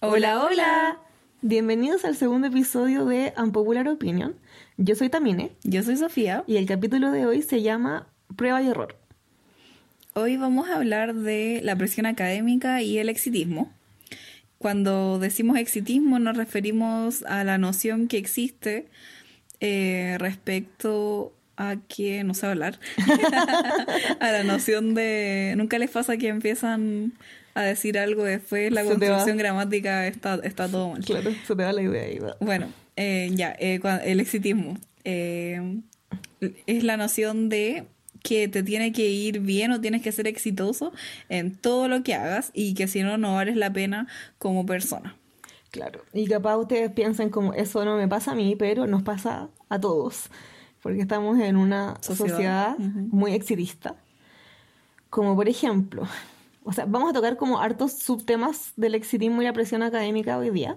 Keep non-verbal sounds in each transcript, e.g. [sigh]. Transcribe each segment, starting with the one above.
Hola, hola. Bienvenidos al segundo episodio de Unpopular Opinion. Yo soy Tamine Yo soy Sofía. y el capítulo de hoy se llama Prueba y Error. Hoy vamos a hablar de la presión académica y el exitismo. Cuando decimos exitismo nos referimos a la noción que existe eh, respecto a que, no sé hablar, [laughs] a la noción de... Nunca les pasa que empiezan a decir algo después, la Se construcción gramática está, está todo mal. Claro, se te da la idea ahí. va. Bueno, eh, ya, eh, el exitismo. eh, es la noción de que te tiene que ir bien o tienes que ser exitoso en todo lo que hagas y que si no, no vales la pena como persona. Claro. Y capaz ustedes piensan como eso no me pasa a mí, pero nos pasa a todos. Porque estamos en una Sociedad. muy exitista. Como por ejemplo, o sea, vamos a tocar como hartos subtemas del exitismo y la presión académica hoy día.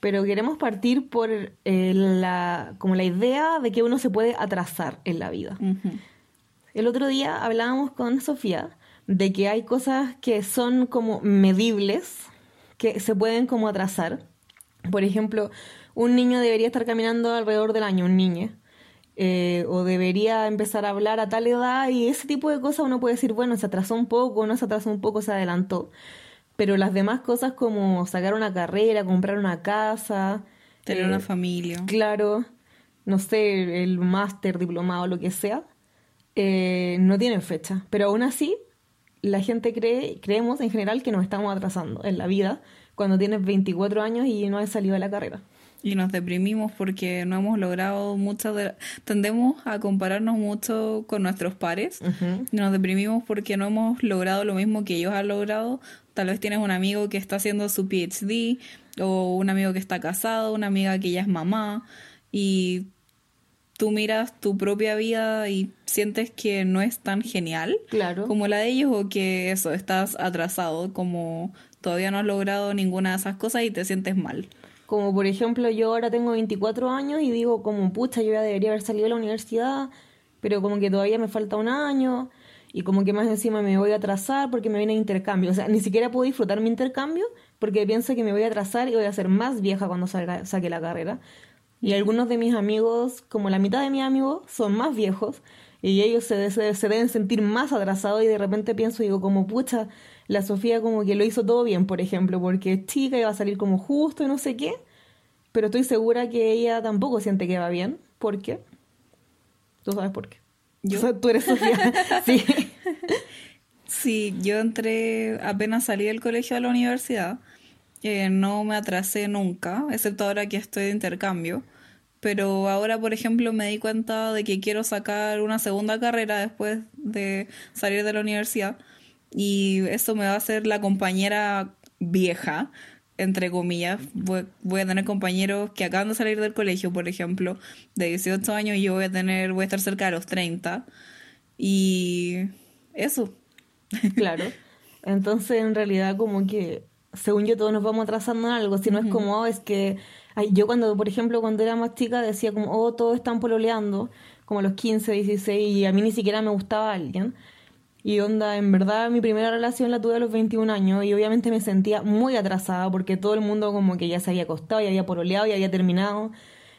Pero queremos partir por eh, la, como la idea de que uno se puede atrasar en la vida. El otro día hablábamos con Sofía de que hay cosas que son como medibles, que se pueden como atrasar. Por ejemplo, un niño debería estar caminando alrededor del año, un niño. Eh, o debería empezar a hablar a tal edad y ese tipo de cosas uno puede decir, bueno, se atrasó un poco, no se atrasó un poco, se adelantó. Pero las demás cosas como sacar una carrera, comprar una casa, Tener eh, una familia. Claro, no sé, el máster, diplomado, lo que sea, eh, no tienen fecha. Pero aún así, la gente cree, creemos en general que nos estamos atrasando en la vida cuando tienes 24 años y no has salido de la carrera. Y nos deprimimos porque no hemos logrado muchas de... Tendemos a compararnos mucho con nuestros pares. Nos deprimimos porque no hemos logrado lo mismo que ellos han logrado. Tal vez tienes un amigo que está haciendo su PhD o un amigo que está casado, una amiga que ya es mamá y tú miras tu propia vida y sientes que no es tan genial Claro. como la de ellos o que eso, estás atrasado, como todavía no has logrado ninguna de esas cosas y te sientes mal. Como por ejemplo, yo ahora tengo 24 años y digo como, pucha, yo ya debería haber salido de la universidad, pero como que todavía me falta un año y como que más encima me voy a atrasar porque me viene intercambio. O sea, ni siquiera puedo disfrutar mi intercambio porque pienso que me voy a atrasar y voy a ser más vieja cuando salga, saque la carrera. Y algunos de mis amigos, como la mitad de mis amigos, son más viejos y ellos se, se, se deben sentir más atrasados y de repente pienso, digo, como pucha, la Sofía como que lo hizo todo bien, por ejemplo, porque es chica y va a salir como justo y no sé qué, pero estoy segura que ella tampoco siente que va bien. ¿Por qué? Tú sabes por qué. ¿Yo? O [laughs] sea, tú eres Sofía. [laughs] sí. Sí, yo entré apenas salí del colegio a la universidad. Eh, no me atrasé nunca, excepto ahora que estoy de intercambio. Pero ahora, por ejemplo, me di cuenta de que quiero sacar una segunda carrera después de salir de la universidad. Y eso me va a hacer la compañera vieja, entre comillas. Voy, voy a tener compañeros que acaban de salir del colegio, por ejemplo, de 18 años, y yo voy a tener, voy a estar cerca de los 30. Y eso. Claro. Entonces, en realidad, como que, según yo, todos nos vamos atrasando en algo. Si no es como, oh, es que. ay, yo, cuando, por ejemplo, cuando era más chica, decía como, oh, todos están pololeando, como a los 15, 16, y a mí ni siquiera me gustaba alguien. Y onda, en verdad, mi primera relación la tuve a los 21 años, y obviamente me sentía muy atrasada, porque todo el mundo, como que ya se había acostado, ya había pololeado, ya había terminado,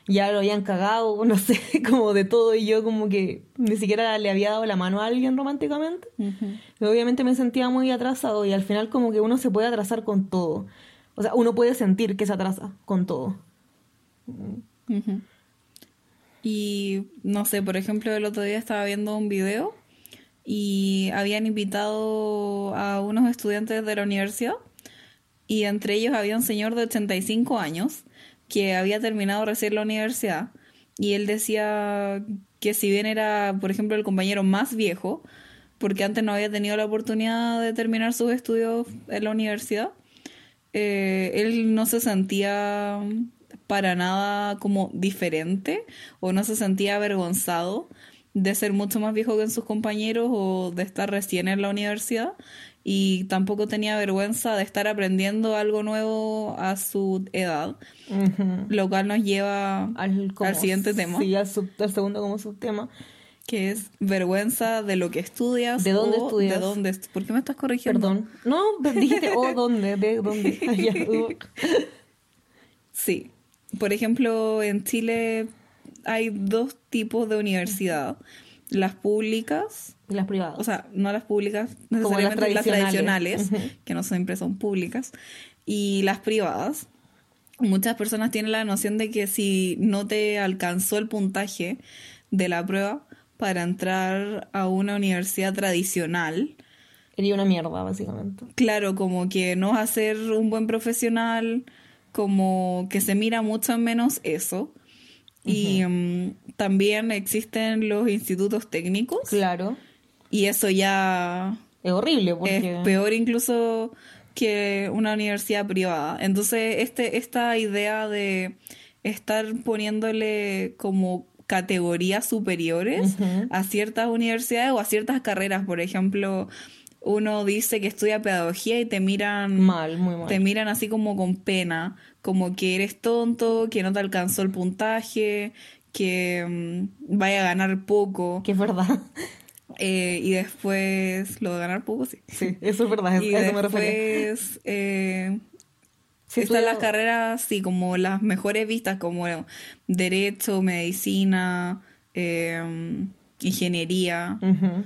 ya lo habían cagado, [laughs] no sé, como de todo, y yo, como que ni siquiera le había dado la mano a alguien románticamente. Y Obviamente me sentía muy atrasado y al final como que uno se puede atrasar con todo. O sea, uno puede sentir que se atrasa con todo. Y no sé, por ejemplo, el otro día estaba viendo un video y habían invitado a unos estudiantes de la universidad y entre ellos había un señor de 85 años que había terminado recién la universidad y él decía que si bien era, por ejemplo, el compañero más viejo, porque antes no había tenido la oportunidad de terminar sus estudios en la universidad, eh, él no se sentía para nada como diferente o no se sentía avergonzado de ser mucho más viejo que sus compañeros o de estar recién en la universidad y tampoco tenía vergüenza de estar aprendiendo algo nuevo a su edad, lo cual nos lleva Al, al siguiente tema. Sí, al, sub- al segundo como subtema. que es vergüenza de lo que estudias. ¿De dónde o estudias? ¿De dónde? ¿Por qué me estás corrigiendo? Perdón. No, dijiste, oh, [laughs] ¿dónde? ¿De dónde? [laughs] Ah, uh. Sí. Por ejemplo, en Chile hay dos tipos de universidad. Las públicas, Y las privadas. o sea, no las públicas las necesariamente las tradicionales. tradicionales, que no siempre son públicas, y las privadas. Muchas personas tienen la noción de que si no te alcanzó el puntaje de la prueba para entrar a una universidad tradicional, Sería una mierda, básicamente. claro, como que no vas a ser un buen profesional, como que se mira mucho menos eso. Y mm, también existen los institutos técnicos Claro. y eso ya Es horrible porque... es peor incluso que una universidad privada. Entonces, este, esta idea de estar poniéndole como categorías superiores a ciertas universidades o a ciertas carreras, por ejemplo, uno dice que estudia pedagogía y te miran Mal, muy mal. te miran así como con pena, como que eres tonto, que no te alcanzó el puntaje, que mm, vaya a ganar poco. Que es verdad. Eh, y después, lo de ganar poco, sí. Sí, eso es verdad. Y a eso me después eh, Sí, están las carreras, sí, como las mejores vistas, como Derecho, Medicina, eh, Ingeniería. Ujú. Bueno,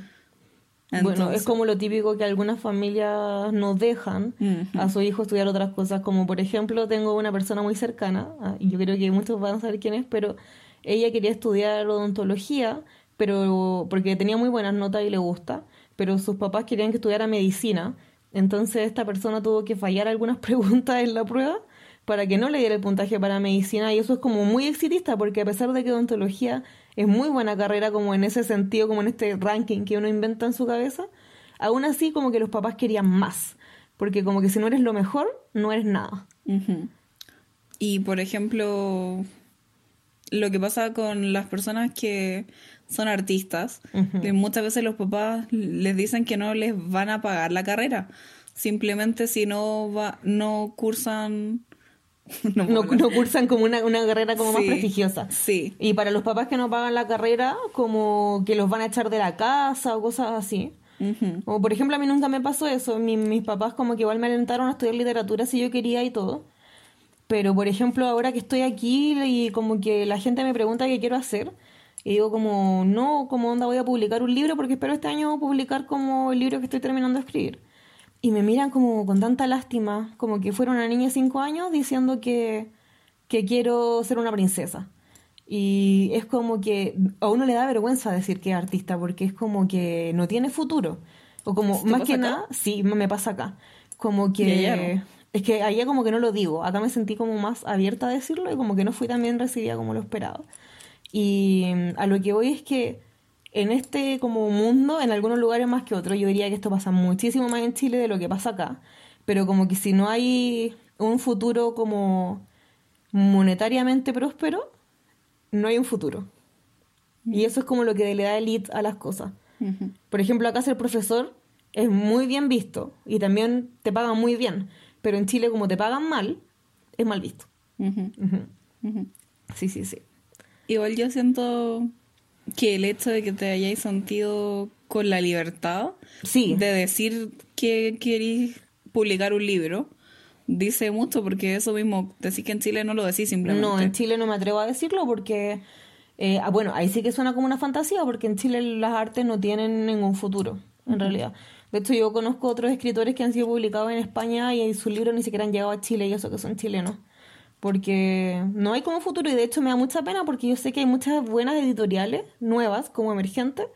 Entonces- es como lo típico que algunas familias no dejan a su hijo estudiar otras cosas, como por ejemplo tengo una persona muy cercana, ah, y yo creo que muchos van a saber quién es, pero ella quería estudiar odontología, pero porque tenía muy buenas notas y le gusta, pero sus papás querían que estudiara medicina, entonces esta persona tuvo que fallar algunas [laughs] preguntas en la prueba para que no le diera el puntaje para medicina y eso es como muy exitista porque a pesar de que odontología es muy buena carrera como en ese sentido, como en este ranking que uno inventa en su cabeza, aún así como que los papás querían más, porque como que si no eres lo mejor, no eres nada. Y por ejemplo, lo que pasa con las personas que son artistas, que muchas veces los papás les dicen que no les van a pagar la carrera. Simplemente si no va, no cursan [laughs] no, No, cursan como una, una carrera como más prestigiosa. Sí. Y para los papás que no pagan la carrera, como que los van a echar de la casa o cosas así. Como por ejemplo, a mí nunca me pasó eso. Mi- mis papás como que igual me alentaron a estudiar literatura si yo quería y todo. Pero por ejemplo, ahora que estoy aquí y como que la gente me pregunta qué quiero hacer, y digo como, no, como onda voy a publicar un libro porque espero este año publicar como el libro que estoy terminando de escribir. Y me miran como con tanta lástima, como que fuera una niña de cinco años diciendo que, que quiero ser una princesa. Y es como que a uno le da vergüenza decir que es artista porque es como que no tiene futuro. O como, ¿Te más que acá? nada, sí, me pasa acá. Como que... Es que allá como que no lo digo. Acá me sentí como más abierta a decirlo y como que no fui tan bien recibida como lo esperaba. Y mm, a lo que voy es que en este como mundo, en algunos lugares más que otros, yo diría que esto pasa muchísimo más en Chile de lo que pasa acá. Pero como que si no hay un futuro como monetariamente próspero, no hay un futuro. Y eso es como lo que le da elite a las cosas. Por ejemplo, acá ser profesor es muy bien visto y también te pagan muy bien. Pero en Chile, como te pagan mal, es mal visto. Sí, sí, sí. Igual yo siento que el hecho de que te hayáis sentido con la libertad Sí, de decir que querís publicar un libro dice mucho porque eso mismo, decir que en Chile no lo decís simplemente. no, en Chile no me atrevo a decirlo porque, eh, ah, bueno, ahí sí que suena como una fantasía porque en Chile las artes no tienen ningún futuro, en realidad. De hecho, yo conozco otros escritores que han sido publicados en España y sus libros ni siquiera han llegado a Chile y eso que son chilenos. Porque no hay como futuro y de hecho me da mucha pena porque yo sé que hay muchas buenas editoriales nuevas como emergentes,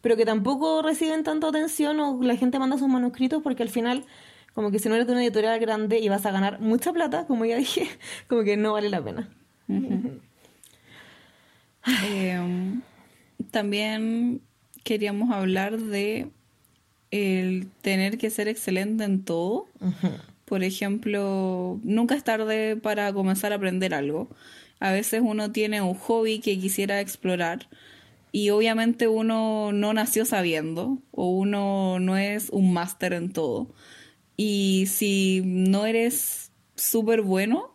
pero que tampoco reciben tanta atención o la gente manda sus manuscritos porque al final como que si no eres de una editorial grande y vas a ganar mucha plata, como ya [laughs] dije, como que no vale la pena. Eh, también queríamos hablar de el tener que ser excelente en todo. Por ejemplo, nunca es tarde para comenzar a aprender algo. A veces uno tiene un hobby que quisiera explorar y obviamente uno no nació sabiendo o uno no es un máster en todo. Y si no eres súper bueno,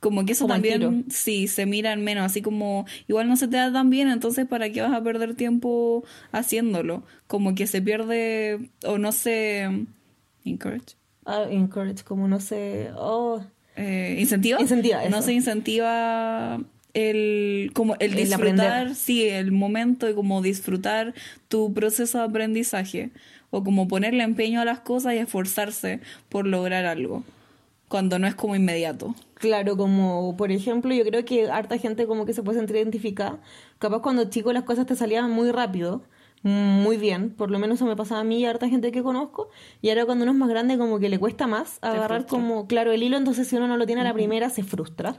como que eso Como también sí se miran menos, así como igual no se te da tan bien, entonces ¿para qué vas a perder tiempo haciéndolo? Como que se pierde o no se encourage. Ah, encourage, como no sé. Oh, Eh, ¿Incentiva? Incentiva, No se incentiva el como el disfrutar, sí, el momento y como disfrutar tu proceso de aprendizaje o como ponerle empeño a las cosas y esforzarse por lograr algo cuando no es como inmediato. Claro, como por ejemplo, yo creo que harta gente como que se puede sentir identificada. Capaz cuando chico las cosas te salían muy rápido, muy bien, por lo menos eso me pasaba a mí y a harta gente que conozco. Y ahora cuando uno es más grande como que le cuesta más agarrar como, claro, el hilo, entonces si uno no lo tiene a la primera se frustra.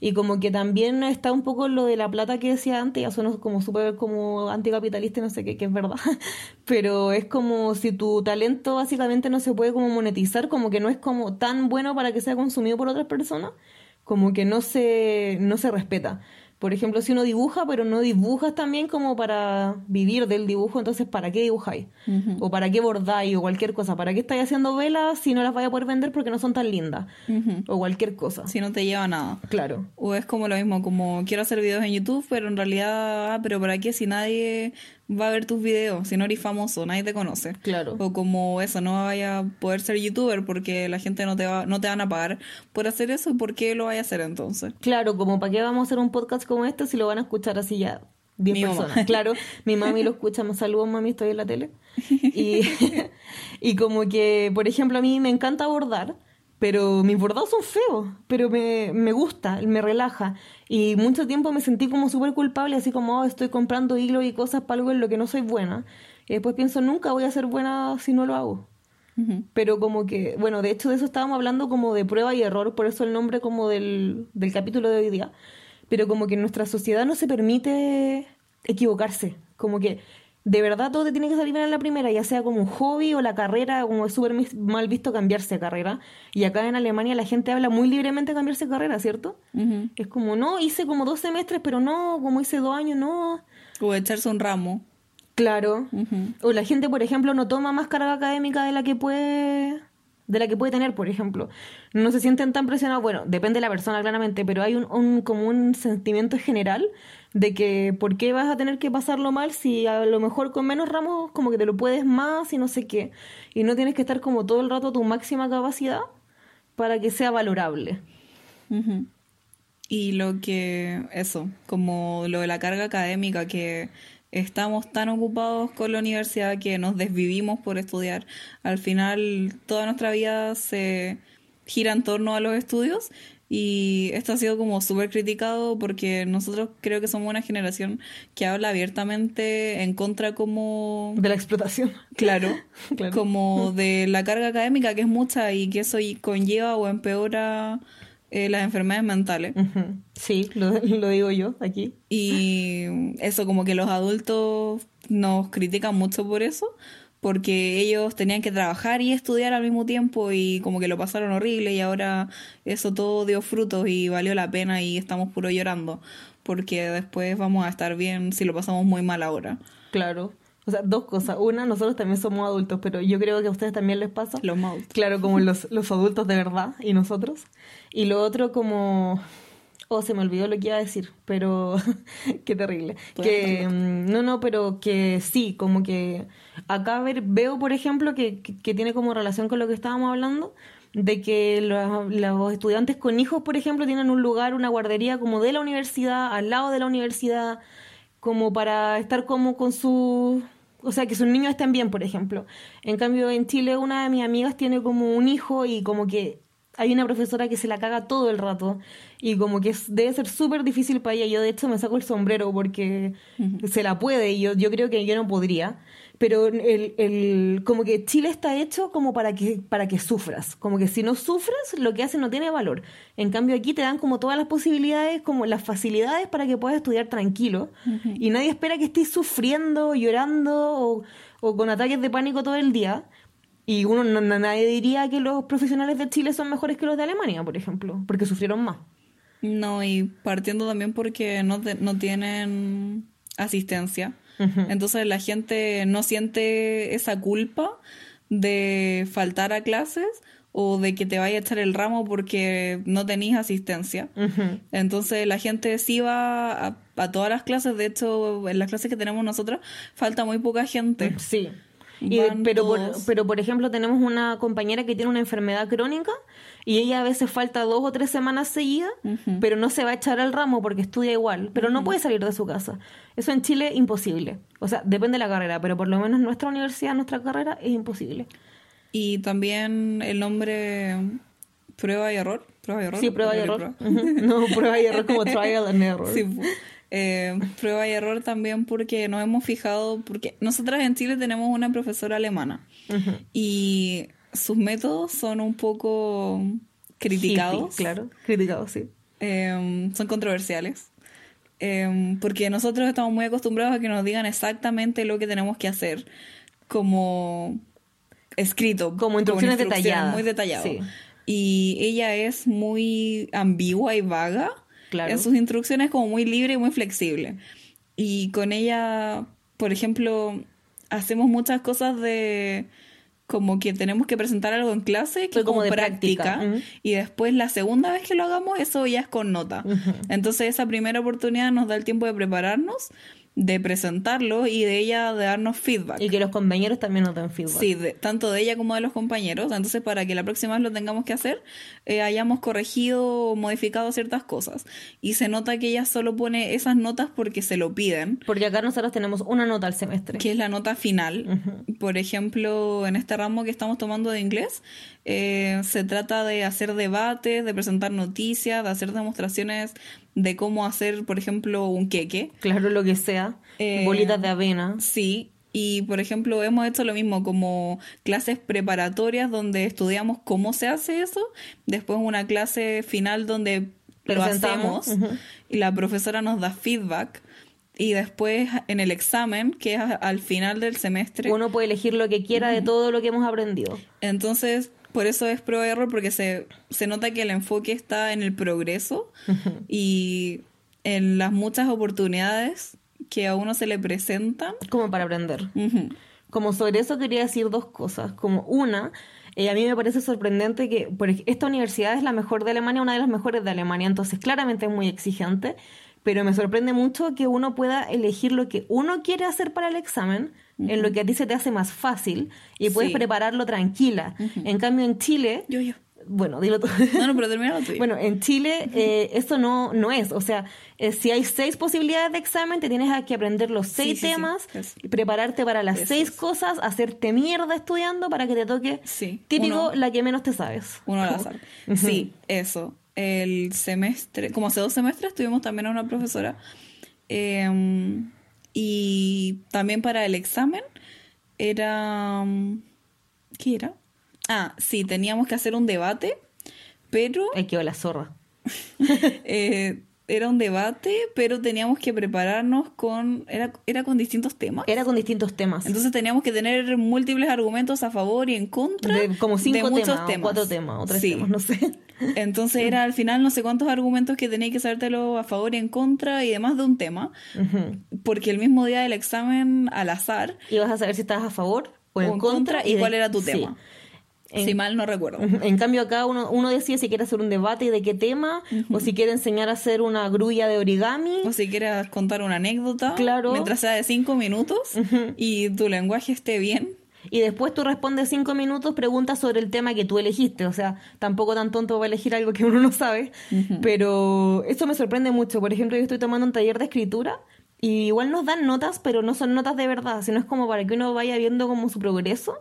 Y como que también está un poco lo de la plata que decía antes, ya suena como súper como anticapitalista y no sé qué, que es verdad. [laughs] Pero es como si tu talento básicamente no se puede como monetizar, como que no es como tan bueno para que sea consumido por otras personas, como que no se, no se respeta. Por ejemplo, si uno dibuja, pero no dibujas también como para vivir del dibujo, entonces ¿para qué dibujáis? O ¿para qué bordáis? O cualquier cosa. ¿Para qué estáis haciendo velas si no las vais a poder vender porque no son tan lindas? O cualquier cosa. Si no te lleva a nada. Claro. O es como lo mismo, como quiero hacer videos en YouTube, pero en realidad, ah, pero ¿para qué si nadie va a ver tus videos? Si no eres famoso, nadie te conoce. Claro. O como eso, no vaya a poder ser youtuber porque la gente no te va, no te van a pagar por hacer eso, ¿y por qué lo vaya a hacer entonces? Claro, como para qué vamos a hacer un podcast como este si lo van a escuchar así ya 10 Mi mamá. personas. Claro, mi mami lo escucha, me saludos mami, estoy en la tele. Y, [laughs] y como que, por ejemplo, a mí me encanta bordar, pero mis bordados son feos, pero me, me gusta, me relaja. Y mucho tiempo me sentí como súper culpable, así como "Oh, estoy comprando hilo y cosas para algo en lo que no soy buena. Y después pienso, nunca voy a ser buena si no lo hago. Pero como que, bueno, de hecho de eso estábamos hablando como de prueba y error, por eso el nombre como del, del capítulo de hoy día. Pero como que en nuestra sociedad no se permite equivocarse. Como que de verdad todo te tiene que salir bien en la primera, ya sea como un hobby o la carrera, como es súper mal visto cambiarse de carrera. Y acá en Alemania la gente habla muy libremente de cambiarse de carrera, ¿cierto? Es como, no, hice como dos semestres, pero no, como hice dos años, no. O echarse un ramo. Claro. O la gente, por ejemplo, no toma más carga académica de la que puede de la que puede tener, por ejemplo. No se sienten tan presionados, bueno, depende de la persona claramente, pero hay un, un como un sentimiento general de que ¿por qué vas a tener que pasarlo mal si a lo mejor con menos ramos como que te lo puedes más y no sé qué? Y no tienes que estar como todo el rato a tu máxima capacidad para que sea valorable. Y lo que, eso, como lo de la carga académica, que estamos tan ocupados con la universidad que nos desvivimos por estudiar. Al final, toda nuestra vida se gira en torno a los estudios y esto ha sido como súper criticado porque nosotros creo que somos una generación que habla abiertamente en contra como De la explotación. Claro, [laughs] Claro. como de la carga académica que es mucha y que eso conlleva o empeora eh, las enfermedades mentales. Sí, lo, [laughs] lo digo yo aquí. Y eso, como que los adultos nos critican mucho por eso, porque ellos tenían que trabajar y estudiar al mismo tiempo y como que lo pasaron horrible y ahora eso todo dio frutos y valió la pena y estamos puro llorando, porque después vamos a estar bien si lo pasamos muy mal ahora. Claro. O sea, dos cosas. Una, nosotros también somos adultos, pero yo creo que a ustedes también les pasa. Los maus. Claro, como los, los adultos de verdad y nosotros. Y lo otro como... Oh, se me olvidó lo que iba a decir, pero [laughs] qué terrible. Que, mm, no, no, pero que sí, como que acá ver, veo, por ejemplo, que, que, que tiene como relación con lo que estábamos hablando, de que los, los estudiantes con hijos, por ejemplo, tienen un lugar, una guardería como de la universidad, al lado de la universidad, como para estar como con sus... O sea, que sus niños estén bien, por ejemplo. En cambio, en Chile una de mis amigas tiene como un hijo y como que hay una profesora que se la caga todo el rato y como que es- debe ser súper difícil para ella. Yo de hecho me saco el sombrero porque se la puede y yo, yo creo que yo no podría. Pero el, el, como que Chile está hecho como para que, para que sufras. Como que si no sufres, lo que haces no tiene valor. En cambio aquí te dan como todas las posibilidades, como las facilidades para que puedas estudiar tranquilo. Y nadie espera que estés sufriendo, llorando o, o con ataques de pánico todo el día. Y uno no- no- nadie diría que los profesionales de Chile son mejores que los de Alemania, por ejemplo, porque sufrieron más. No, y partiendo también porque no, te- no tienen asistencia. Entonces la gente no siente esa culpa de faltar a clases o de que te vaya a echar el ramo porque no tenéis asistencia. Entonces la gente sí va a, a, todas las clases, de hecho en las clases que tenemos nosotros falta muy poca gente. Sí. pero, por, pero por ejemplo tenemos una compañera que tiene una enfermedad crónica y ella a veces falta dos o tres semanas seguidas, pero no se va a echar al ramo porque estudia igual, pero no puede salir de su casa. Eso en Chile imposible. O sea, depende de la carrera, pero por lo menos nuestra universidad, nuestra carrera es imposible. Y también el nombre prueba y error. Prueba y error. Sí, prueba y error. [laughs] no, prueba y error como trial and error. Sí. Eh, prueba y error también porque nos hemos fijado, porque nosotras en Chile tenemos una profesora alemana y sus métodos son un poco criticados. claro, criticados, sí. Em, son controversiales. Em, porque nosotros estamos muy acostumbrados a que nos digan exactamente lo que tenemos que hacer, como escrito. Como instrucciones, detalladas. Muy detallado. Y ella es muy ambigua y vaga. Claro. En sus instrucciones como muy libre y muy flexible. Y con ella, por ejemplo, hacemos muchas cosas de como que tenemos que presentar algo en clase que como, de práctica, y después la segunda vez que lo hagamos eso ya es con nota. Entonces esa primera oportunidad nos da el tiempo de prepararnos de presentarlo y de ella de darnos feedback. Y que los compañeros también nos den feedback. Sí, tanto de ella como de los compañeros. Entonces, para que la próxima vez lo tengamos que hacer, eh, hayamos corregido o modificado ciertas cosas. Y se nota que ella solo pone esas notas porque se lo piden. Porque acá nosotros tenemos una nota al semestre. Que es la nota final. Por ejemplo, en este ramo que estamos tomando de inglés, eh, se trata de hacer debates, de presentar noticias, de hacer demostraciones de cómo hacer, por ejemplo, un queque. Claro, lo que sea. Eh, bolitas de avena. Sí. Y, por ejemplo, hemos hecho lo mismo como clases preparatorias donde estudiamos cómo se hace eso. Después una clase final donde lo hacemos y la profesora nos da feedback. Y después en el examen, que es al final del semestre. Uno puede elegir lo que quiera de todo lo que hemos aprendido. Entonces, por eso es prueba y error, porque se, se nota que el enfoque está en el progreso [laughs] y en las muchas oportunidades que a uno se le presentan. Como para aprender. Como sobre eso quería decir dos cosas. Como una, eh, a mí me parece sorprendente que por esta universidad es la mejor de Alemania, una de las mejores de Alemania, entonces claramente es muy exigente, pero me sorprende mucho que uno pueda elegir lo que uno quiere hacer para el examen en lo que a ti se te hace más fácil y puedes prepararlo tranquila. En cambio, en Chile... Yo, yo. Bueno, dilo tú. No, no, pero termina tú. Bueno, en Chile eh, eso no, no es. O sea, eh, si hay seis posibilidades de examen, te tienes que aprender los seis temas, prepararte para las seis cosas, hacerte mierda estudiando para que te toque típico la que menos te sabes. Uno al [laughs] azar. Sí, eso. El semestre, como hace dos semestres, tuvimos también a una profesora. Eh, y también para el examen era... ¿Qué era? Ah, sí, teníamos que hacer un debate, pero... Ay, quedó la zorra. [laughs] eh, era un debate, pero teníamos que prepararnos con. Era, era con distintos temas. Era con distintos temas. Entonces teníamos que tener múltiples argumentos a favor y en contra. De como cinco muchos temas, cuatro temas, o tres temas, no sé. Entonces era al final no sé cuántos argumentos que tenías que sabértelo a favor y en contra y demás de un tema. Porque el mismo día del examen, al azar. Ibas a saber si estabas a favor o en, contra, y, cuál era tu tema si mal no recuerdo. En cambio acá uno, uno decide si quiere hacer un debate de qué tema, o si quiere enseñar a hacer una grulla de origami. O si quieres contar una anécdota. Claro. Mientras sea de cinco minutos y tu lenguaje esté bien. Y después tú respondes cinco minutos, preguntas sobre el tema que tú elegiste. O sea, tampoco tan tonto va a elegir algo que uno no sabe. Pero eso me sorprende mucho. Por ejemplo, yo estoy tomando un taller de escritura y igual nos dan notas, pero no son notas de verdad, sino es como para que uno vaya viendo como su progreso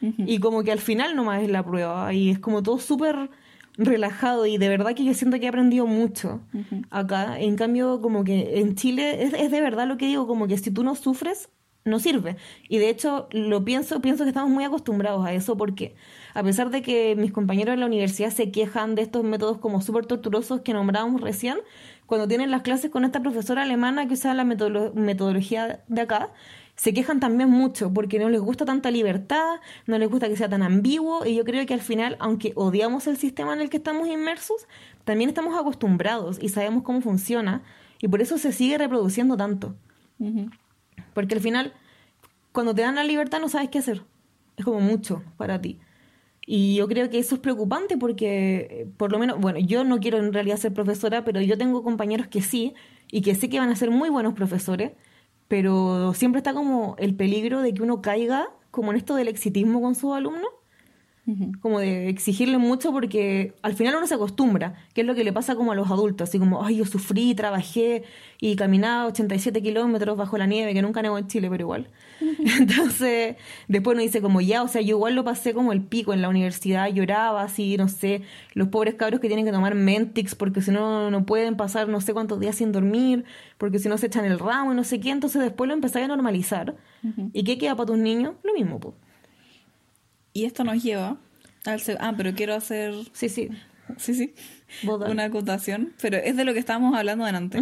y como que al final nomás es la prueba y es como todo súper relajado y de verdad que yo siento que he aprendido mucho acá. En cambio, como que en Chile es, es, de verdad lo que digo, como que si tú no sufres, no sirve. Y de hecho, lo pienso, pienso que estamos muy acostumbrados a eso porque a pesar de que mis compañeros en la universidad se quejan de estos métodos como súper torturosos que nombrábamos recién, cuando tienen las clases con esta profesora alemana que usa la metodología de acá, se quejan también mucho porque no les gusta tanta libertad, no les gusta que sea tan ambiguo y yo creo que al final, aunque odiamos el sistema en el que estamos inmersos, también estamos acostumbrados y sabemos cómo funciona y por eso se sigue reproduciendo tanto. Porque al final, cuando te dan la libertad no sabes qué hacer. Es como mucho para ti. Y yo creo que eso es preocupante porque, por lo menos, bueno, yo no quiero en realidad ser profesora, pero yo tengo compañeros que sí, y que sé que van a ser muy buenos profesores, pero siempre está como el peligro de que uno caiga como en esto del exitismo con sus alumnos como de exigirle mucho porque al final uno se acostumbra, que es lo que le pasa como a los adultos, así como, ay, yo sufrí, trabajé y caminaba 87 kilómetros bajo la nieve, que nunca nevó en Chile, pero igual. [laughs] Entonces, después uno dice como, ya, o sea, yo igual lo pasé como el pico en la universidad, lloraba así, no sé, los pobres cabros que tienen que tomar Mentix porque si no, no pueden pasar no sé cuántos días sin dormir, porque si no se echan el ramo y no sé qué, entonces después lo empezáis a normalizar. ¿Y qué queda para tus niños? Lo mismo, pues. Y esto nos lleva al... Ah, pero quiero hacer... Sí, sí. Sí, sí. Una acotación. Pero es de lo que estábamos hablando delante.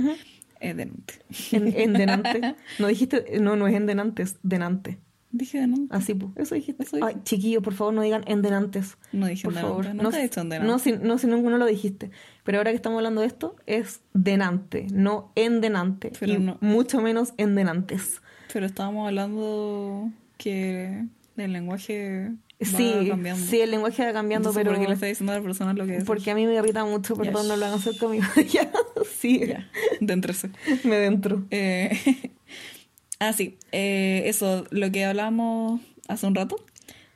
Es denante. En, denante. [laughs] No dijiste... No, no es en denantes. Denante. Dije denante. Así, pues. Eso dijiste. Ay, chiquillo, por favor, no digan en denantes. No dije por favor. No, te he dicho en denante. No, si, no, si ninguno lo dijiste. Pero ahora que estamos hablando de esto, es denante, no en denante. Pero y mucho menos en denantes. Pero estábamos hablando que el lenguaje sí, Sí, el lenguaje va cambiando, pero... ¿Por qué le está diciendo a la persona lo que es? Porque a mí me irrita mucho, perdón, no lo van a hacer conmigo. ya, [laughs] sí. Ya, me dentro. Eh, [laughs] ah, sí. Eh, eso, lo que hablábamos hace un rato,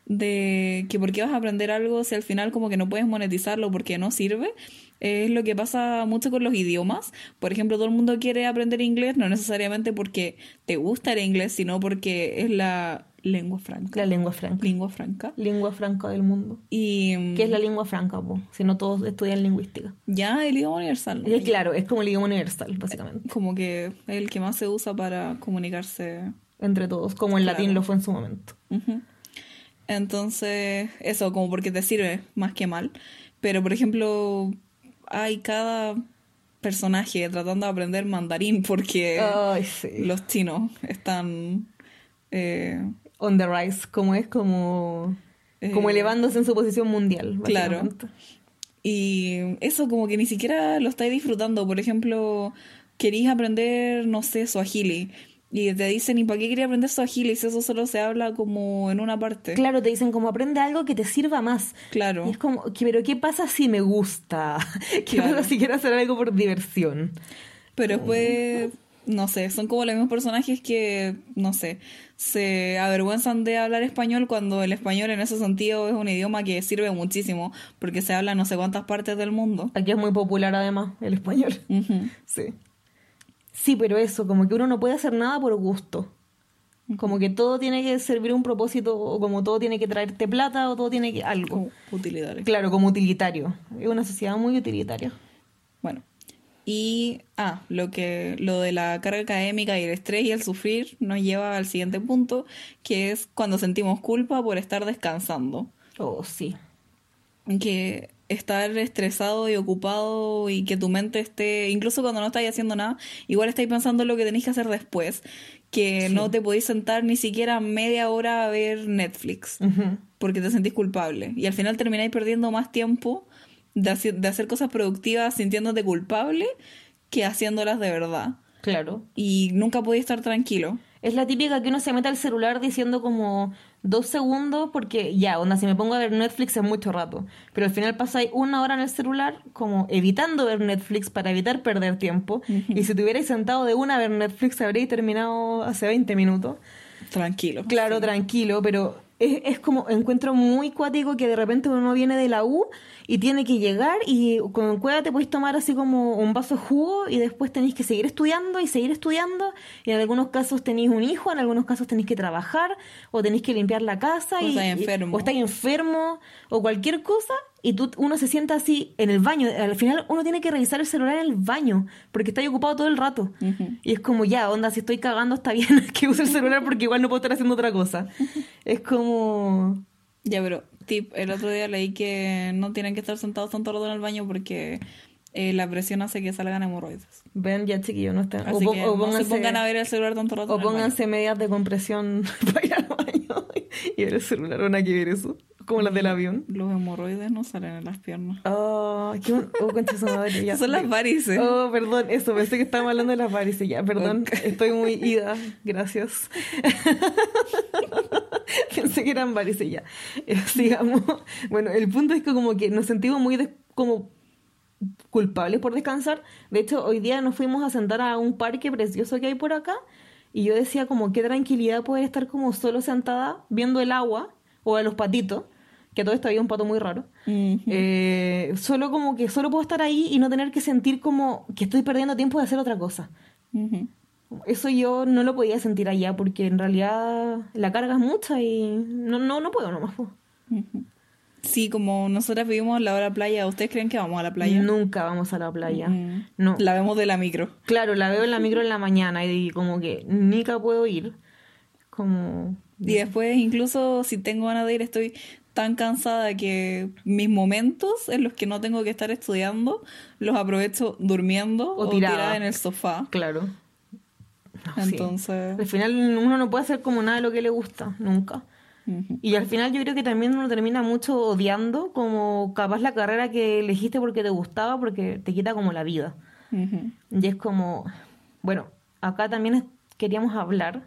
de que por qué vas a aprender algo si al final como que no puedes monetizarlo porque no sirve, es lo que pasa mucho con los idiomas. Por ejemplo, todo el mundo quiere aprender inglés, no necesariamente porque te gusta el inglés, sino porque es la lengua franca. La lengua franca. Lengua franca. Lengua franca del mundo. Y, ¿Qué es la lengua franca? Po? Si no todos estudian lingüística. Ya, el idioma universal. Es, claro, es como el idioma universal, básicamente. Como que es el que más se usa para comunicarse. Entre todos, como el latín lo fue en su momento. Entonces, eso, como porque te sirve más que mal. Pero, por ejemplo, hay cada personaje tratando de aprender mandarín porque los chinos están... Eh, on the rise, como es como, como eh, elevándose en su posición mundial. Claro. Y eso como que ni siquiera lo estáis disfrutando. Por ejemplo, queréis aprender, no sé, Swahili. Y te dicen, ¿y para qué quería aprender Swahili si eso solo se habla como en una parte? Claro, te dicen como aprende algo que te sirva más. Claro. Y es como, pero ¿qué pasa si me gusta? [laughs] ¿Qué pasa si quiero hacer algo por diversión? Pero después, no sé, son como los mismos personajes que, no sé, se avergüenzan de hablar español cuando el español en ese sentido es un idioma que sirve muchísimo porque se habla en no sé cuántas partes del mundo. Aquí es muy popular además el español. Sí. Sí, pero eso, como que uno no puede hacer nada por gusto. Como que todo tiene que servir un propósito, o como todo tiene que traerte plata, o todo tiene que algo. utilitario. Claro, como utilitario. Es una sociedad muy utilitaria. Bueno, y, ah, lo, que, lo de la carga académica y el estrés y el sufrir nos lleva al siguiente punto, que es cuando sentimos culpa por estar descansando. Oh, sí. Que estar estresado y ocupado y que tu mente esté, incluso cuando no estáis haciendo nada, igual estáis pensando en lo que tenéis que hacer después, que no te podéis sentar ni siquiera media hora a ver Netflix, porque te sentís culpable. Y al final termináis perdiendo más tiempo de, hacer, cosas productivas sintiéndote culpable que haciéndolas de verdad. Claro. Y nunca podía estar tranquilo. Es la típica que uno se mete al celular diciendo como dos segundos porque ya, onda, si me pongo a ver Netflix es mucho rato. Pero al final pasáis una hora en el celular como evitando ver Netflix para evitar perder tiempo. Y si te hubierais sentado de una a ver Netflix habréis terminado hace 20 minutos. Tranquilo. Claro, tranquilo, pero es, es, como encuentro muy cuático que de repente uno viene de la U y tiene que llegar y con cueva te podéis tomar así como un vaso de jugo y después tenéis que seguir estudiando y seguir estudiando y en algunos casos tenéis un hijo, en algunos casos tenéis que trabajar o tenéis que limpiar la casa o y, enfermo. o estáis enfermo o cualquier cosa y tú, uno se sienta así en el baño. Al final uno tiene que revisar el celular en el baño porque está ocupado todo el rato. Y es como, ya, onda, si estoy cagando está bien [laughs] que use el celular porque igual no puedo estar haciendo otra cosa. Es como... Ya, pero tip, el otro día leí que no tienen que estar sentados tanto rato en el baño porque eh, la presión hace que salgan hemorroides. Ven, ya chiquillos, no estén. o, no se pongan a ver el celular tanto rato. O pónganse medias de compresión [laughs] para ir al baño y ver el celular. ¿No hay que ver eso? Como las del avión. Los hemorroides no salen en las piernas. Oh, qué oh, ya. [laughs] Son las varices. Oh, perdón, eso, pensé que estábamos hablando de las varices. Ya, perdón, estoy muy ida. Gracias. [laughs] Pensé que eran varios y ya. Eh, sigamos. Bueno, el punto es que como que nos sentimos muy des- como culpables por descansar. De hecho, hoy día nos fuimos a sentar a un parque precioso que hay por acá y yo decía como qué tranquilidad poder estar como solo sentada viendo el agua o a los patitos, que todo esto había un pato muy raro. Eh, solo como que solo puedo estar ahí y no tener que sentir como que estoy perdiendo tiempo de hacer otra cosa. Eso yo no lo podía sentir allá porque en realidad la carga es mucha y no, no, no puedo nomás. po. Sí, como nosotras vivimos la playa, ¿ustedes creen que vamos a la playa? Nunca vamos a la playa. No. La vemos de la micro. Claro, la veo en la micro en la mañana y como que nica puedo ir. Como... Y después, incluso si tengo ganas de ir, estoy tan cansada que mis momentos en los que no tengo que estar estudiando los aprovecho durmiendo O o, tirada. tirada en el sofá. Claro. No, sí. Entonces, Al final uno no puede hacer como nada de lo que le gusta, nunca. Y al final yo creo que también uno termina mucho odiando como capaz la carrera que elegiste porque te gustaba, porque te quita como la vida. Ujú. Y es como, bueno, acá también queríamos hablar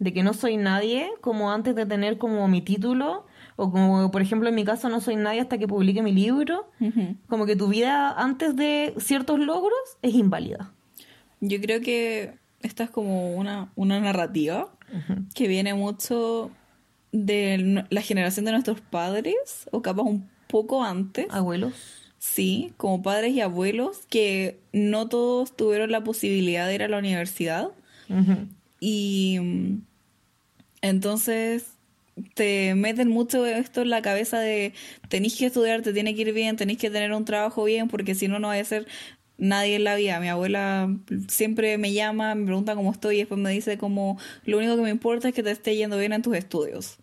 de que no soy nadie como antes de tener como mi título, o como por ejemplo en mi caso no soy nadie hasta que publique mi libro, como que tu vida antes de ciertos logros es inválida. Yo creo que esta es como una, una narrativa que viene mucho de la generación de nuestros padres, o capaz un poco antes. Abuelos. Sí, como padres y abuelos, que no todos tuvieron la posibilidad de ir a la universidad. Y mm, entonces te meten mucho esto en la cabeza de tenéis que estudiar, te tiene que ir bien, tenéis que tener un trabajo bien, porque si no, no vaya a ser nadie en la vida. Mi abuela siempre me llama, me pregunta cómo estoy y después me dice como lo único que me importa es que te esté yendo bien en tus estudios.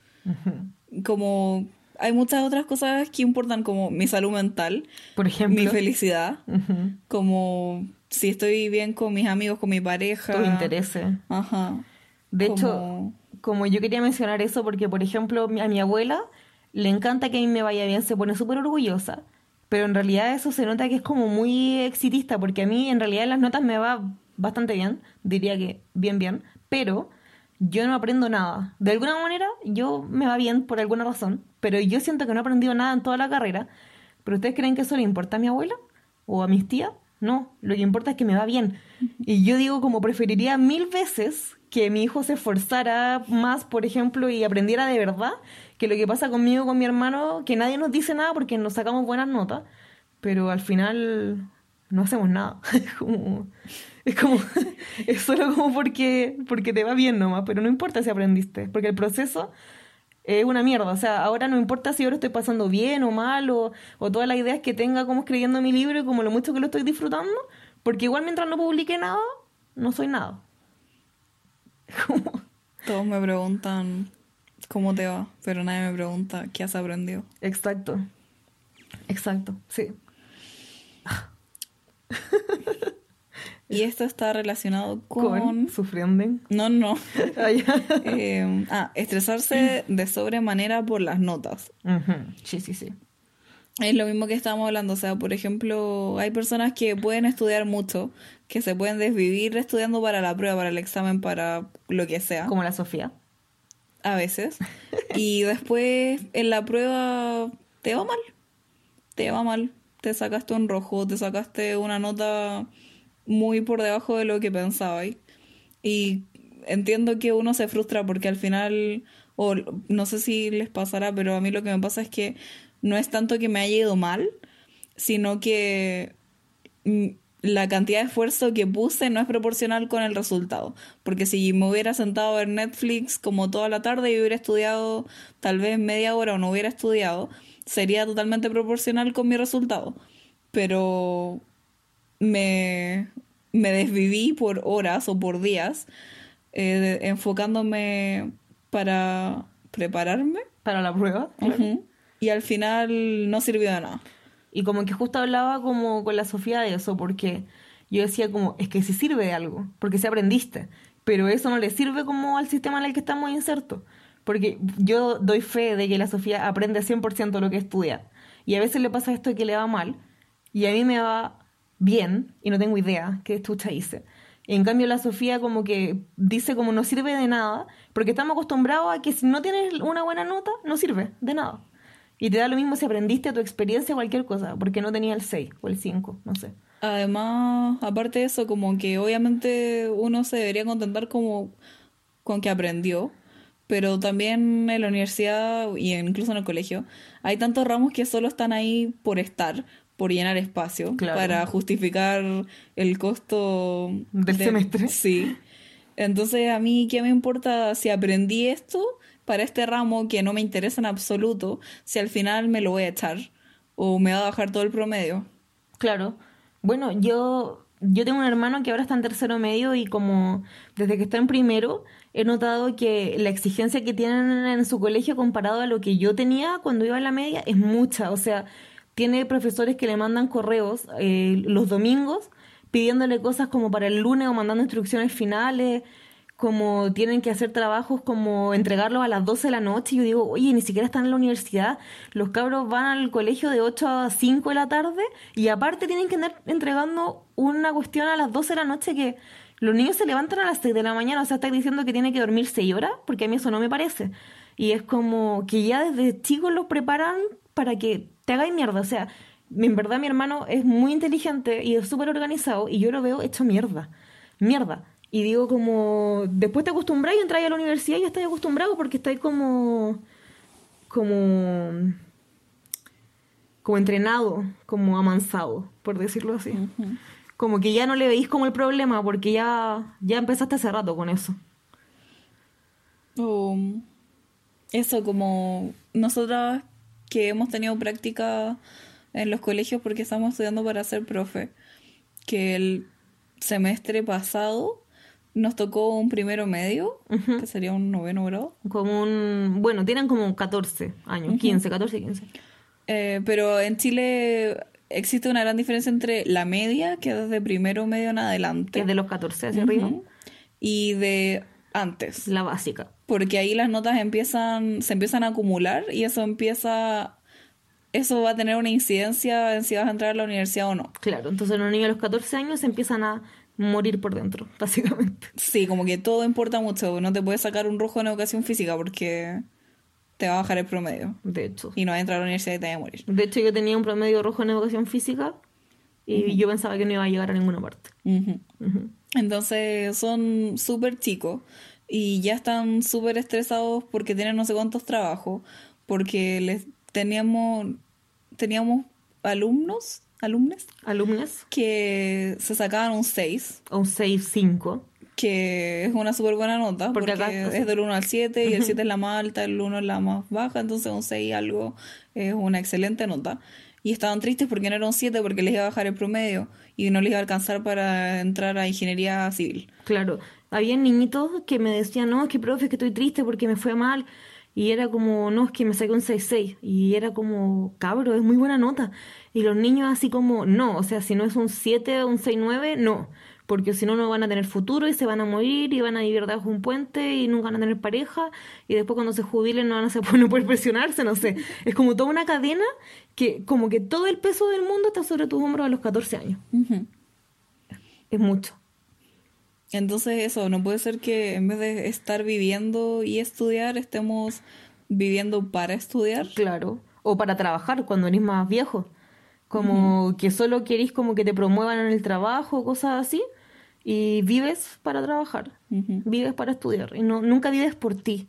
Como hay muchas otras cosas que importan como mi salud mental, Por ejemplo. mi felicidad, como si estoy bien con mis amigos, con mi pareja. Tus intereses. Ajá. De hecho, Como- yo quería mencionar eso porque, por ejemplo, a mi abuela le encanta que a mí me vaya bien, se pone súper orgullosa, pero en realidad eso se nota que es como muy exitista, porque a mí en realidad en las notas me va bastante bien, diría que bien, bien, pero yo no aprendo nada. De alguna manera yo me va bien por alguna razón, pero yo siento que no he aprendido nada en toda la carrera. ¿Pero ustedes creen que eso le importa a mi abuela o a mis tías? No, lo que importa es que me va bien. Y yo digo como preferiría mil veces que mi hijo se esforzara más, por ejemplo, y aprendiera de verdad, que lo que pasa conmigo, con mi hermano, que nadie nos dice nada porque nos sacamos buenas notas, pero al final no hacemos nada. [laughs] Es como, es como, [laughs] es solo como porque, porque te va bien nomás, pero no importa si aprendiste, porque el proceso es una mierda. O sea, ahora no importa si ahora estoy pasando bien o mal, o, o todas las ideas que tenga como escribiendo mi libro y como lo mucho que lo estoy disfrutando, porque igual mientras no publique nada, no soy nada. [laughs] Todos me preguntan cómo te va, pero nadie me pregunta qué has aprendido. Exacto. Exacto, sí. [laughs] Y esto está relacionado con... Con sufriendo. No, no. [laughs] Ah. Eh, ah, estresarse de sobremanera por las notas. Sí, sí, sí. Es lo mismo que estábamos hablando, o sea, por ejemplo, hay personas que pueden estudiar mucho, que se pueden desvivir estudiando para la prueba, para el examen, para lo que sea, Como la Sofía. a veces, y [laughs] después en la prueba te va mal, te va mal, te sacaste un rojo, te sacaste una nota muy por debajo de lo que pensabas. Y entiendo que uno se frustra porque al final, o no sé si les pasará, pero a mí lo que me pasa es que no es tanto que me haya ido mal, sino que mm, la cantidad de esfuerzo que puse no es proporcional con el resultado. Porque si me hubiera sentado a ver Netflix como toda la tarde y hubiera estudiado tal vez media hora o no hubiera estudiado, sería totalmente proporcional con mi resultado. Pero me, me desviví por horas o por días eh, enfocándome para prepararme Para la prueba. Ujú. Y al final no sirvió de nada. Y como que justo hablaba como con la Sofía de eso, porque yo decía como, es que sí sirve de algo, porque sí aprendiste, pero eso no le sirve como al sistema en el que estamos insertos. Porque yo doy fe de que la Sofía aprende 100% lo que estudia. Y a veces le pasa esto de que le va mal, y a mí me va bien, y no tengo idea qué estucha hice. En cambio, la Sofía como que dice como no sirve de nada, porque estamos acostumbrados a que si no tienes una buena nota, no sirve de nada. Y te da lo mismo si aprendiste a tu experiencia cualquier cosa, porque no tenía el 6 o el 5, no sé. Además, aparte de eso, como que obviamente uno se debería contentar como con que aprendió, pero también en la universidad y incluso en el colegio hay tantos ramos que solo están ahí por estar, por llenar espacio, para justificar el costo del semestre. Sí. Entonces, a mí, ¿qué me importa si aprendí esto para este ramo que no me interesa en absoluto, si al final me lo voy a echar o me va a bajar todo el promedio? Claro. Bueno, yo, yo tengo un hermano que ahora está en tercero medio y como desde que está en primero, he notado que la exigencia que tienen en su colegio comparado a lo que yo tenía cuando iba a la media es mucha. O sea, tiene profesores que le mandan correos eh, los domingos pidiéndole cosas como para el lunes o mandando instrucciones finales como tienen que hacer trabajos como entregarlos a las 12 de la noche y yo digo, oye, ni siquiera están en la universidad, los cabros van al colegio de 8 a 5 de la tarde y aparte tienen que andar entregando una cuestión a las 12 de la noche que los niños se levantan a las 6 de la mañana, o sea, está diciendo que tiene que dormir 6 horas, porque a mí eso no me parece. Y es como que ya desde chicos los preparan para que te hagáis mierda, o sea, en verdad mi hermano es muy inteligente y es súper organizado y yo lo veo hecho mierda, mierda. Y digo como, después te acostumbras y entras a la universidad y ya estás acostumbrado porque estás como, como, como entrenado, como amansado, por decirlo así. Como que ya no le veis como el problema porque ya, ya empezaste hace rato con eso. Um, eso, como nosotras que hemos tenido práctica en los colegios porque estamos estudiando para ser profe, que el semestre pasado nos tocó un primero medio, que sería un noveno grado. Como un. Bueno, tienen como 14 años, 15, 14 y 15. Eh, pero en Chile existe una gran diferencia entre la media, que es desde primero medio en adelante. Que es de los 14 hacia arriba. Y de antes. La básica. Porque ahí las notas empiezan, se empiezan a acumular y eso empieza. Eso va a tener una incidencia en si vas a entrar a la universidad o no. Claro, entonces los niños a los 14 años empiezan a morir por dentro, [laughs] básicamente. Sí, como que todo importa mucho. No te puedes sacar un rojo en educación física porque te va a bajar el promedio. De hecho. Y no vas a entrar a la universidad y te vas a morir. De hecho, yo tenía un promedio rojo en educación física y yo pensaba que no iba a llegar a ninguna parte. Entonces, son súper chicos y ya están súper estresados porque tienen no sé cuántos trabajos, porque les teníamos, teníamos alumnos alumnos. Alumnos. Que se sacaban un 6. O un 6-5. Que es una súper buena nota. Porque, es del 1 al 7 y el 7 es la más alta, el 1 es la más baja. Entonces un 6 algo es una excelente nota. Y estaban tristes porque no era un 7 porque les iba a bajar el promedio y no les iba a alcanzar para entrar a ingeniería civil. Claro. Había niñitos que me decían, no, es que profe, es que estoy triste porque me fue mal. Y era como, no, es que me saqué un 6-6. Y era como, cabro, es muy buena nota. Y los niños así como, no, o sea, si no es un 7 o un 6-9, no. Porque si no, no van a tener futuro y se van a morir y van a vivir debajo de un puente y nunca van a tener pareja. Y después cuando se jubilen no van a [laughs] poder presionarse, no sé. Es como toda una cadena que como que todo el peso del mundo está sobre tus hombros a los 14 años. Es mucho. Entonces eso, no puede ser que en vez de estar viviendo y estudiar, estemos viviendo para estudiar. Claro, o para trabajar cuando eres más viejo. Como que solo querís como que te promuevan en el trabajo, cosas así, y vives para trabajar, vives para estudiar, y no, nunca vives por ti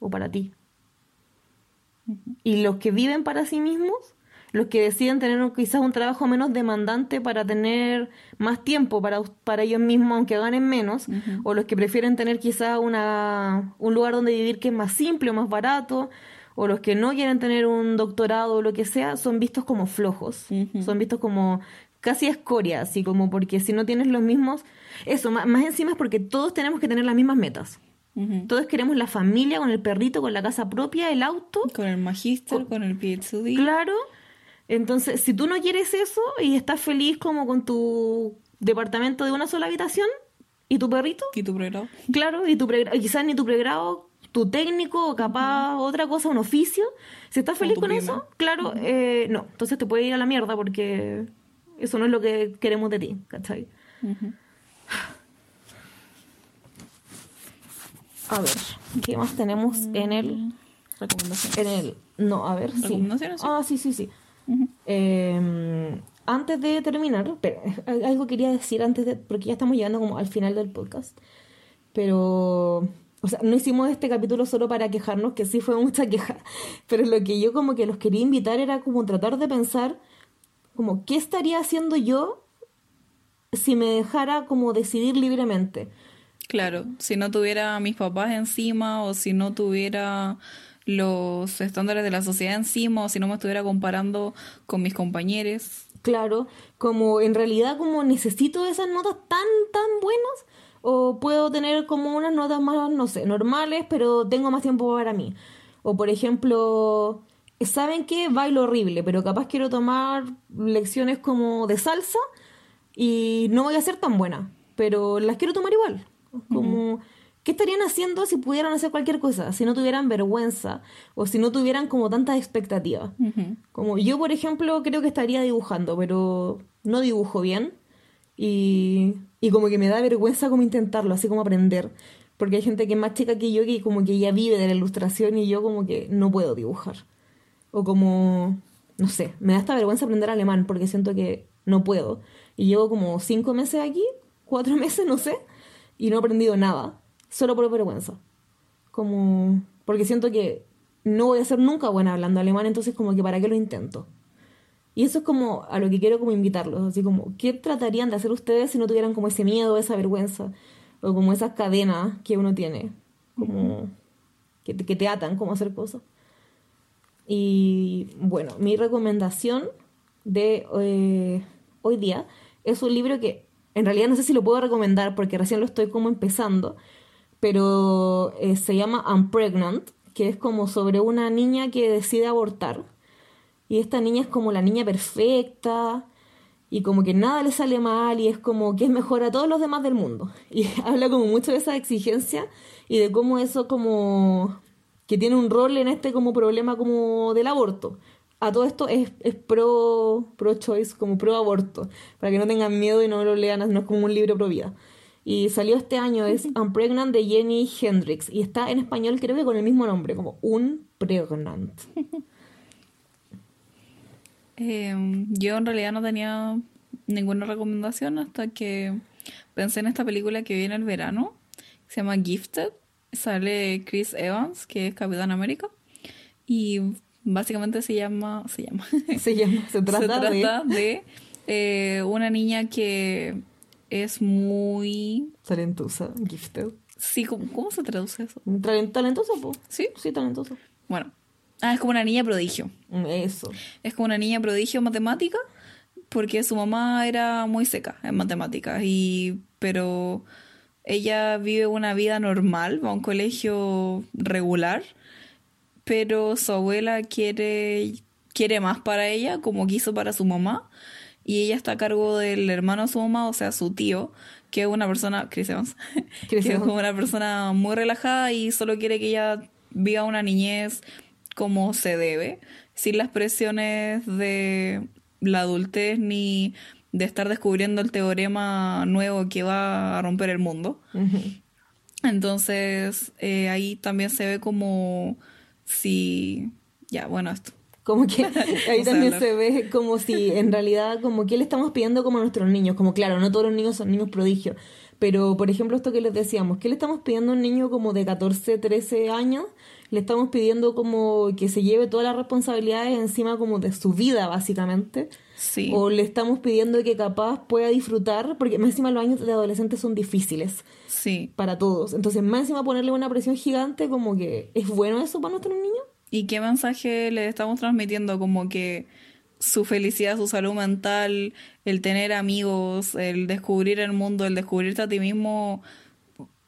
o para ti. Y los que viven para sí mismos los que deciden tener quizás un trabajo menos demandante para tener más tiempo para, para ellos mismos, aunque ganen menos, o los que prefieren tener quizás una, un lugar donde vivir que es más simple o más barato, o los que no quieren tener un doctorado o lo que sea, son vistos como flojos, son vistos como casi escoria, así como porque si no tienes los mismos, eso, más, encima es porque todos tenemos que tener las mismas metas. Todos queremos la familia con el perrito, con la casa propia, el auto. Con el magíster, con, el PhD. Claro, entonces, si tú no quieres eso y estás feliz como con tu departamento de una sola habitación y tu perrito. Y tu pregrado. Claro, y tu pregrado, quizás ni tu pregrado, tu técnico, capaz otra cosa, un oficio. Si estás feliz con eso, claro, eh, no. Entonces te puede ir a la mierda porque eso no es lo que queremos de ti, ¿cachai? Uh. A ver, ¿qué más tenemos en el. Recomendaciones. En el. No, a ver. Recomendaciones. Sí. Ah, sí, sí, sí. Eh, antes de terminar, pero, [laughs] algo quería decir antes de. Porque ya estamos llegando como al final del podcast. Pero. O sea, no hicimos este capítulo solo para quejarnos, que sí fue mucha [laughs] queja. Pero lo que yo como que los quería invitar era como tratar de pensar. Como, ¿qué estaría haciendo yo si me dejara como decidir libremente? Claro, si no tuviera a mis papás encima o si no tuviera los estándares de la sociedad encima o si no me estuviera comparando con mis compañeros. Claro, como en realidad como necesito esas notas tan, tan buenas o puedo tener como unas notas más, no sé, normales, pero tengo más tiempo para mí. O por ejemplo, ¿saben qué? Bailo horrible, pero capaz quiero tomar lecciones como de salsa y no voy a ser tan buena, pero las quiero tomar igual. Como, ¿qué estarían haciendo si pudieran hacer cualquier cosa? Si no tuvieran vergüenza o si no tuvieran como tantas expectativas. Como yo, por ejemplo, creo que estaría dibujando, pero no dibujo bien. Y, y como que me da vergüenza como intentarlo, así como aprender. Porque hay gente que es más chica que yo que como que ya vive de la ilustración y yo como que no puedo dibujar. O como, no sé, me da esta vergüenza aprender alemán porque siento que no puedo. Y llevo como cinco meses aquí, cuatro [laughs] meses, no sé, y no he aprendido nada, solo por vergüenza. Como, porque siento que no voy a ser nunca buena hablando alemán, entonces como que para qué lo intento. Y eso es como a lo que quiero como invitarlos, así como, ¿qué tratarían de hacer ustedes si no tuvieran como ese miedo, esa vergüenza, o como esas cadenas que uno tiene, como que, que te atan como hacer cosas? Y bueno, mi recomendación de eh, hoy día es un libro que en realidad no sé si lo puedo recomendar porque recién lo estoy como empezando, pero eh, se llama I'm Pregnant, que es como sobre una niña que decide abortar. Y esta niña es como la niña perfecta y como que nada le sale mal y es como que es mejor a todos los demás del mundo. [laughs] Y habla como mucho de esa exigencia y de cómo eso como que tiene un rol en este como problema como del aborto. A todo esto es, pro, pro choice, como pro aborto, para que no tengan miedo y no lo lean, no es como un libro pro vida. Y salió este año, es I'm Pregnant de Jenny Hendrix, y está en español creo que con el mismo nombre, como Un Pregnant. [laughs] Eh, yo en realidad no tenía ninguna recomendación hasta que pensé en esta película que viene el verano, que se llama Gifted. Sale Chris Evans, que es Capitán América. Y básicamente se llama. Se llama. Se llama, se [laughs] trata, se de... trata de, eh, una niña que es muy. Talentosa, gifted. Sí, ¿cómo, cómo se traduce eso? Talen- Talentosa, po. ¿Sí? Sí, talentosa. Bueno. Ah, es como una niña prodigio. Eso. Es como una niña prodigio en matemática porque su mamá era muy seca en matemáticas y pero ella vive una vida normal, va a un colegio regular, pero su abuela quiere quiere más para ella como quiso para su mamá y ella está a cargo del hermano de su mamá, o sea, su tío, que es una persona, Chris Evans, [laughs] Chris que es como una persona muy relajada y solo quiere que ella viva una niñez como se debe, sin las presiones de la adultez ni de estar descubriendo el teorema nuevo que va a romper el mundo. Entonces, eh, ahí también se ve como si... Ya, bueno, esto. Como que [laughs] ahí también se ve como si en realidad, como que le estamos pidiendo como a nuestros niños. Como claro, no todos los niños son niños prodigios. Pero, por ejemplo, esto que les decíamos, ¿qué le estamos pidiendo a un niño como de 14, 13 años? Le estamos pidiendo como que se lleve todas las responsabilidades encima como de su vida, básicamente. Sí. O le estamos pidiendo que capaz pueda disfrutar, porque más encima los años de adolescentes son difíciles Sí. para todos. Entonces, más encima ponerle una presión gigante, como que ¿es bueno eso para nuestros niños? ¿Y qué mensaje le estamos transmitiendo? Como que su felicidad, su salud mental, el tener amigos, el descubrir el mundo, el descubrirte a ti mismo,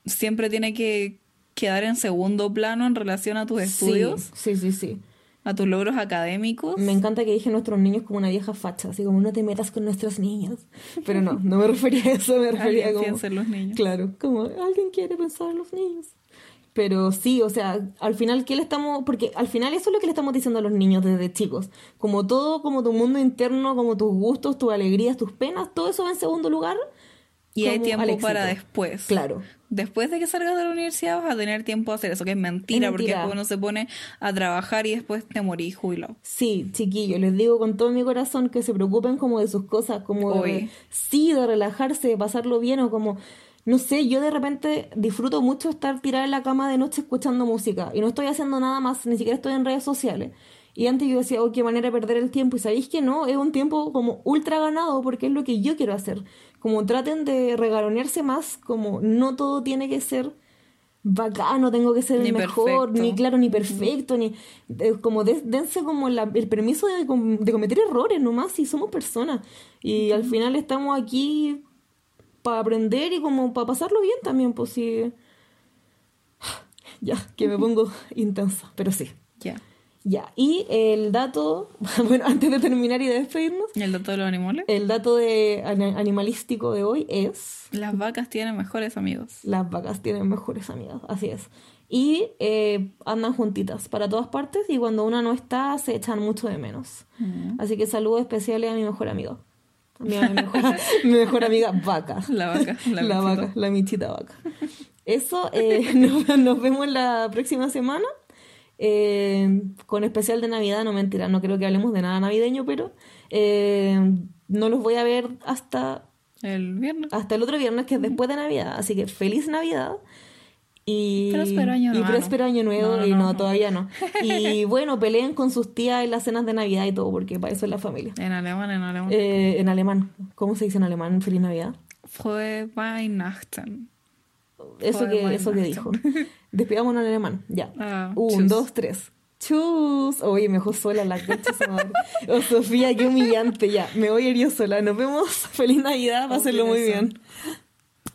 siempre tiene que quedar en segundo plano en relación a tus estudios, Sí, sí, sí, sí. a tus logros académicos. Me encanta que dije nuestros niños como una vieja facha, así como no te metas con nuestros niños. Pero no, no me refería a eso, me [laughs] refería Alguien como... los niños. Claro, como alguien quiere pensar en los niños. Pero sí, o sea, al final, ¿qué le estamos...? Porque al final eso es lo que le estamos diciendo a los niños desde chicos. Como todo, como tu mundo interno, como tus gustos, tus alegrías, tus penas, todo eso va en segundo lugar. Y hay tiempo para después. Claro. Después de que salgas de la universidad vas a tener tiempo a hacer eso, que es mentira, Es porque mentira. después uno se pone a trabajar y después te morís jubilado. Sí, chiquillos, les digo con todo mi corazón que se preocupen como de sus cosas, como de, sí, de relajarse, de pasarlo bien o como, no sé, yo de repente disfruto mucho estar tirada en la cama de noche escuchando música y no estoy haciendo nada más, ni siquiera estoy en redes sociales. Y antes yo decía, oh, qué manera de perder el tiempo. Y sabéis que no, es un tiempo como ultra ganado porque es lo que yo quiero hacer. Como traten de regalonearse más, como no todo tiene que ser bacano, tengo que ser Ni el mejor, perfecto. ni claro, ni perfecto, ni eh, como dense como la- el permiso de cometer errores nomás si somos personas. Y al final estamos aquí para aprender y como para pasarlo bien también, pues sí. Ya, que me pongo [laughs] intensa, pero sí. Ya. Ya, y el dato, [laughs] bueno, antes de terminar y de despedirnos, ¿Y el dato de los animales? el dato de ani- animalístico de hoy es Las vacas tienen mejores amigos. las vacas tienen mejores amigas, así es. Y eh, andan juntitas para todas partes y cuando una no está se echan mucho de menos. Mm. Así que saludos especiales a mi mejor amiga. Mi, mejor, [laughs] mi mejor amiga vaca. La vaca, la, vaca, la michita vaca. Eso, eh, [laughs] nos, nos vemos la próxima semana eh, con especial de Navidad, no mentira, no creo que hablemos de nada navideño, pero eh, no los voy a ver hasta, El viernes. hasta el otro viernes, que es después de Navidad. Así que feliz Navidad. Y, Próspero año y nuevo. próspero año nuevo, No, no, y no, no, todavía no. [laughs] Y bueno, peleen con sus tías en las cenas de Navidad y todo, porque para eso es la familia. En alemán, en alemán. Eh, en alemán, ¿cómo se dice en alemán? Feliz Navidad. Fue Weihnachten. Eso que, eso que dijo. [laughs] Despidámonos en alemán. Ya. Ah, Un, tschüss. dos, tres. Chus. Oye, me dejó sola la madre. Oh, Sofía, qué humillante. Ya, me voy a ir yo sola. Nos vemos. [laughs] Feliz Navidad. Pásenlo muy bien.